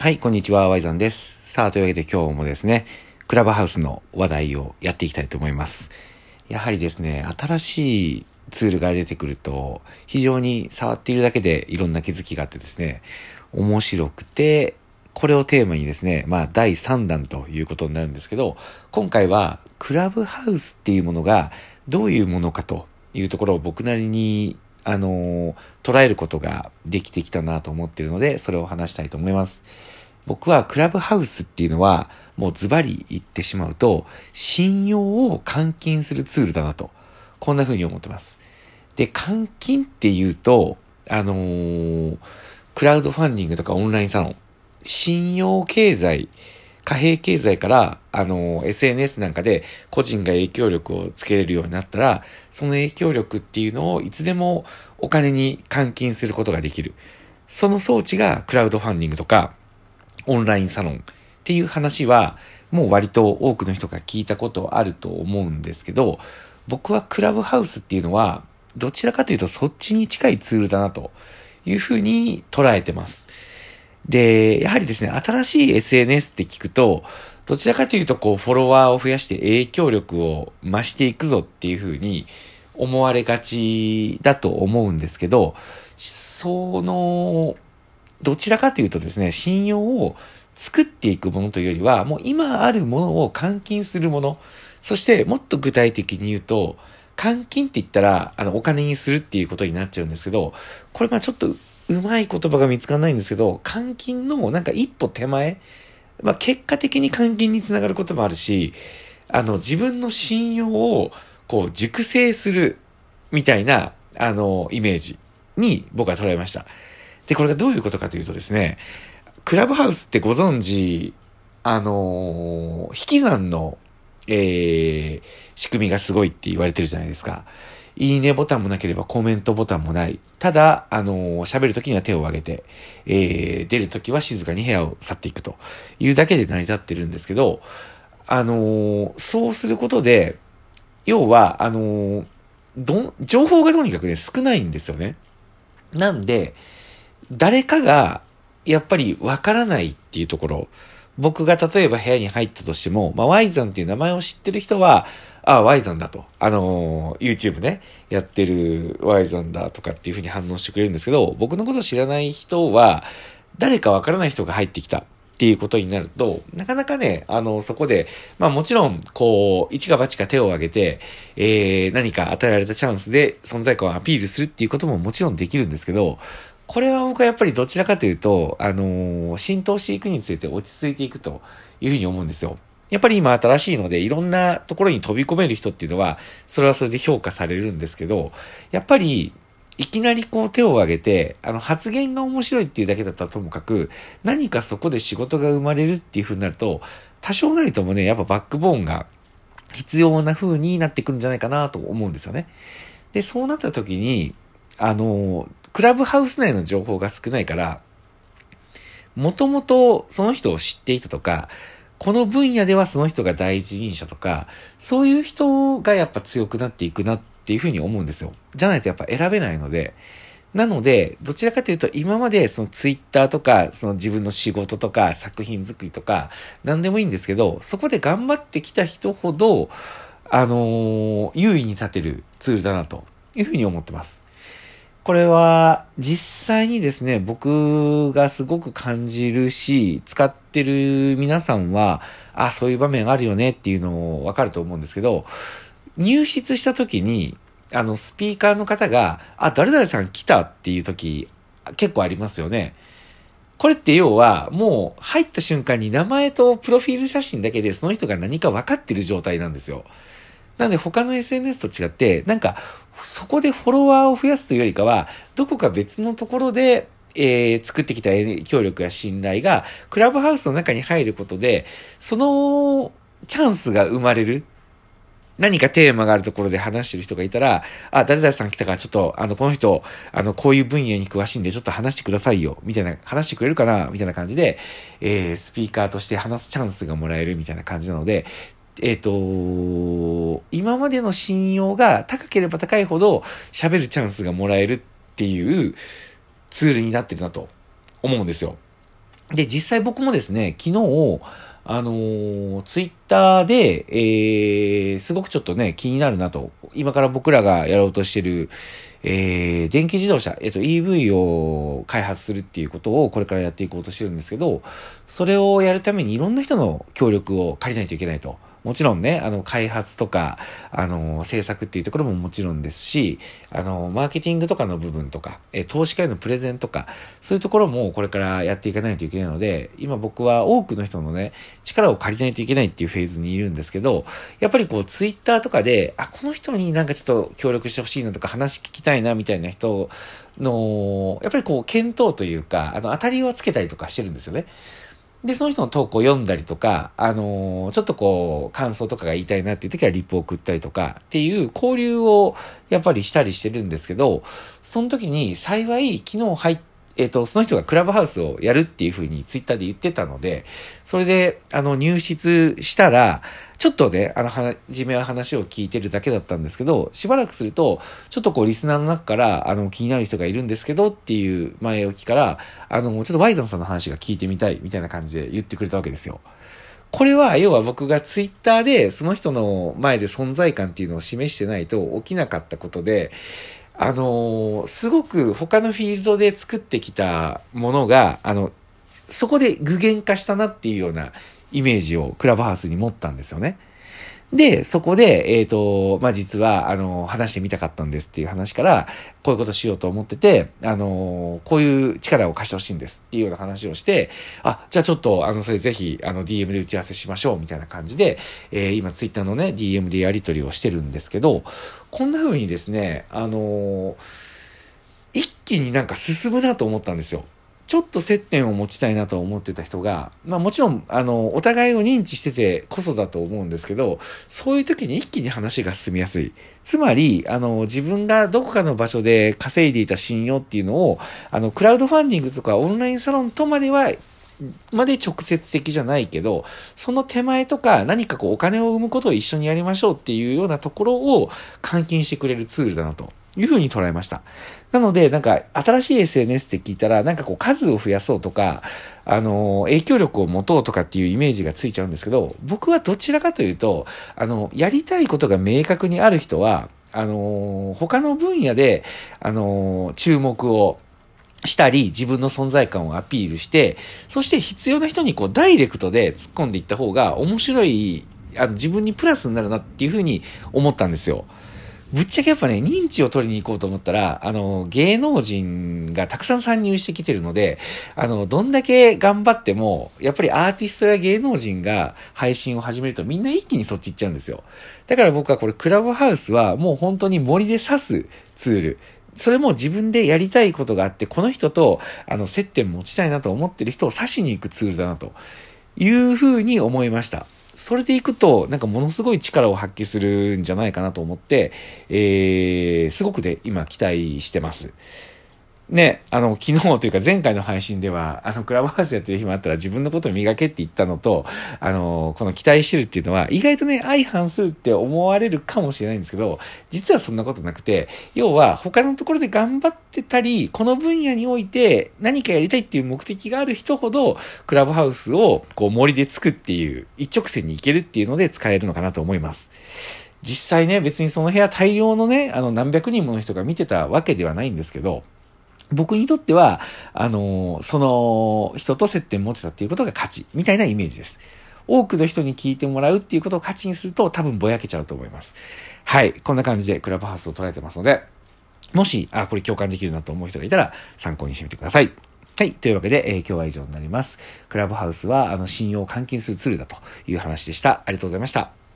はい、こんにちは、ワイザンです。さあ、というわけで今日もですね、クラブハウスの話題をやっていきたいと思います。やはりですね、新しいツールが出てくると、非常に触っているだけでいろんな気づきがあってですね、面白くて、これをテーマにですね、まあ第3弾ということになるんですけど、今回はクラブハウスっていうものがどういうものかというところを僕なりにあの、捉えることができてきたなと思ってるので、それを話したいと思います。僕はクラブハウスっていうのは、もうズバリ言ってしまうと、信用を換金するツールだなと、こんな風に思ってます。で、換金っていうと、あのー、クラウドファンディングとかオンラインサロン、信用経済、貨幣経済から、あの、SNS なんかで個人が影響力をつけれるようになったら、その影響力っていうのをいつでもお金に換金することができる。その装置がクラウドファンディングとか、オンラインサロンっていう話は、もう割と多くの人が聞いたことあると思うんですけど、僕はクラブハウスっていうのは、どちらかというとそっちに近いツールだなというふうに捉えてます。で、やはりですね、新しい SNS って聞くと、どちらかというと、こう、フォロワーを増やして影響力を増していくぞっていうふうに思われがちだと思うんですけど、その、どちらかというとですね、信用を作っていくものというよりは、もう今あるものを換金するもの、そしてもっと具体的に言うと、換金って言ったら、あの、お金にするっていうことになっちゃうんですけど、これまあちょっとうまい言葉が見つからないんですけど、換金のなんか一歩手前、まあ、結果的に換金につながることもあるし、あの、自分の信用を、こう、熟成する、みたいな、あの、イメージに僕は捉えました。で、これがどういうことかというとですね、クラブハウスってご存知、あの、引き算の、えー、仕組みがすごいって言われてるじゃないですか。いいねボタンもなければコメントボタンもない。ただ、あの喋るときには手を挙げて、えー、出るときは静かに部屋を去っていくというだけで成り立ってるんですけど、あのそうすることで、要は、あのど、情報がとにかくね、少ないんですよね。なんで、誰かが、やっぱりわからないっていうところ、僕が例えば部屋に入ったとしても、まあ、ワイザンっていう名前を知ってる人は、あ、ワイザンだと。あのー、YouTube ね、やってるワイザンだとかっていう風に反応してくれるんですけど、僕のこと知らない人は、誰かわからない人が入ってきた。っていうことになると、なかなかね、あの、そこで、まあもちろん、こう、一か八か手を挙げて、えー、何か与えられたチャンスで存在感をアピールするっていうことももちろんできるんですけど、これは僕はやっぱりどちらかというと、あのー、浸透していくにつれて落ち着いていくというふうに思うんですよ。やっぱり今新しいので、いろんなところに飛び込める人っていうのは、それはそれで評価されるんですけど、やっぱり、いきなりこう手を挙げて、あの発言が面白いっていうだけだったらともかく、何かそこで仕事が生まれるっていう風になると、多少なりともね、やっぱバックボーンが必要な風になってくるんじゃないかなと思うんですよね。で、そうなった時に、あの、クラブハウス内の情報が少ないから、もともとその人を知っていたとか、この分野ではその人が第一人者とか、そういう人がやっぱ強くなっていくなっていうふうに思うんですよ。じゃないとやっぱ選べないので、なので、どちらかというと、今までそのツイッターとか、その自分の仕事とか作品作りとか、何でもいいんですけど、そこで頑張ってきた人ほど、あのー、優位に立てるツールだなというふうに思ってます。これは実際にですね、僕がすごく感じるし、使ってる皆さんは、あ、そういう場面あるよねっていうのをわかると思うんですけど、入室した時に、あの、スピーカーの方が、あ、誰々さん来たっていう時、結構ありますよね。これって要は、もう入った瞬間に名前とプロフィール写真だけでその人が何か分かってる状態なんですよ。なんで他の SNS と違って、なんか、そこでフォロワーを増やすというよりかは、どこか別のところで、えー、作ってきた影響力や信頼が、クラブハウスの中に入ることで、そのチャンスが生まれる。何かテーマがあるところで話してる人がいたら、あ、誰々さん来たからちょっと、あの、この人、あの、こういう分野に詳しいんでちょっと話してくださいよ、みたいな、話してくれるかな、みたいな感じで、えー、スピーカーとして話すチャンスがもらえるみたいな感じなので、えっ、ー、と、今までの信用が高ければ高いほど喋るチャンスがもらえるっていうツールになってるなと思うんですよ。で、実際僕もですね、昨日、あのー、ツイッターで、えー、すごくちょっとね、気になるなと。今から僕らがやろうとしてる、えー、電気自動車、えっと、EV を開発するっていうことをこれからやっていこうとしてるんですけど、それをやるためにいろんな人の協力を借りないといけないと。もちろんね、あの、開発とか、あの、制作っていうところももちろんですし、あの、マーケティングとかの部分とか、え、投資家へのプレゼンとか、そういうところもこれからやっていかないといけないので、今僕は多くの人のね、力を借りないといけないっていうフェーズにいるんですけど、やっぱりこう、ツイッターとかで、あ、この人になんかちょっと協力してほしいなとか話聞きたいなみたいな人の、やっぱりこう、検討というか、あの、当たりをつけたりとかしてるんですよね。で、その人の投稿を読んだりとか、あのー、ちょっとこう、感想とかが言いたいなっていう時はリップを送ったりとかっていう交流をやっぱりしたりしてるんですけど、その時に幸い昨日入っえっ、と、その人がクラブハウスをやるっていうふうにツイッターで言ってたので、それで、あの、入室したら、ちょっとね、あの、はじめは話を聞いてるだけだったんですけど、しばらくすると、ちょっとこう、リスナーの中から、あの、気になる人がいるんですけどっていう前置きから、あの、ちょっとワイザンさんの話が聞いてみたいみたいな感じで言ってくれたわけですよ。これは、要は僕がツイッターでその人の前で存在感っていうのを示してないと起きなかったことで、あの、すごく他のフィールドで作ってきたものが、あの、そこで具現化したなっていうようなイメージをクラブハウスに持ったんですよね。で、そこで、えっ、ー、と、まあ、実は、あの、話してみたかったんですっていう話から、こういうことしようと思ってて、あの、こういう力を貸してほしいんですっていうような話をして、あ、じゃあちょっと、あの、それぜひ、あの、DM で打ち合わせしましょうみたいな感じで、えー、今、ツイッターのね、DM でやり取りをしてるんですけど、こんな風にですね、あの、一気になんか進むなと思ったんですよ。ちょっと接点を持ちたいなと思ってた人が、まあもちろん、あの、お互いを認知しててこそだと思うんですけど、そういう時に一気に話が進みやすい。つまり、あの、自分がどこかの場所で稼いでいた信用っていうのを、あの、クラウドファンディングとかオンラインサロンとまではまで直接的じゃないけど、その手前とか何かこうお金を生むことを一緒にやりましょうっていうようなところを換金してくれるツールだなというふうに捉えました。なので、なんか、新しい SNS って聞いたら、なんかこう、数を増やそうとか、あの、影響力を持とうとかっていうイメージがついちゃうんですけど、僕はどちらかというと、あの、やりたいことが明確にある人は、あの、他の分野で、あの、注目を、したり、自分の存在感をアピールして、そして必要な人にこうダイレクトで突っ込んでいった方が面白い、あの自分にプラスになるなっていうふうに思ったんですよ。ぶっちゃけやっぱね、認知を取りに行こうと思ったら、あの、芸能人がたくさん参入してきてるので、あの、どんだけ頑張っても、やっぱりアーティストや芸能人が配信を始めるとみんな一気にそっち行っちゃうんですよ。だから僕はこれクラブハウスはもう本当に森で刺すツール。それも自分でやりたいことがあって、この人と、あの、接点持ちたいなと思ってる人を刺しに行くツールだなというふうに思いました。それでいくと、なんかものすごい力を発揮するんじゃないかなと思って、えー、すごくで今期待してます。ね、あの、昨日というか前回の配信では、あの、クラブハウスやってる暇あったら自分のことを磨けって言ったのと、あの、この期待してるっていうのは、意外とね、相反するって思われるかもしれないんですけど、実はそんなことなくて、要は他のところで頑張ってたり、この分野において何かやりたいっていう目的がある人ほど、クラブハウスをこう森でつくっていう、一直線に行けるっていうので使えるのかなと思います。実際ね、別にその部屋大量のね、あの何百人もの人が見てたわけではないんですけど、僕にとっては、あの、その人と接点持ってたっていうことが価値、みたいなイメージです。多くの人に聞いてもらうっていうことを価値にすると多分ぼやけちゃうと思います。はい。こんな感じでクラブハウスを捉えてますので、もし、あ、これ共感できるなと思う人がいたら参考にしてみてください。はい。というわけで、えー、今日は以上になります。クラブハウスは、あの、信用を換金するツールだという話でした。ありがとうございました。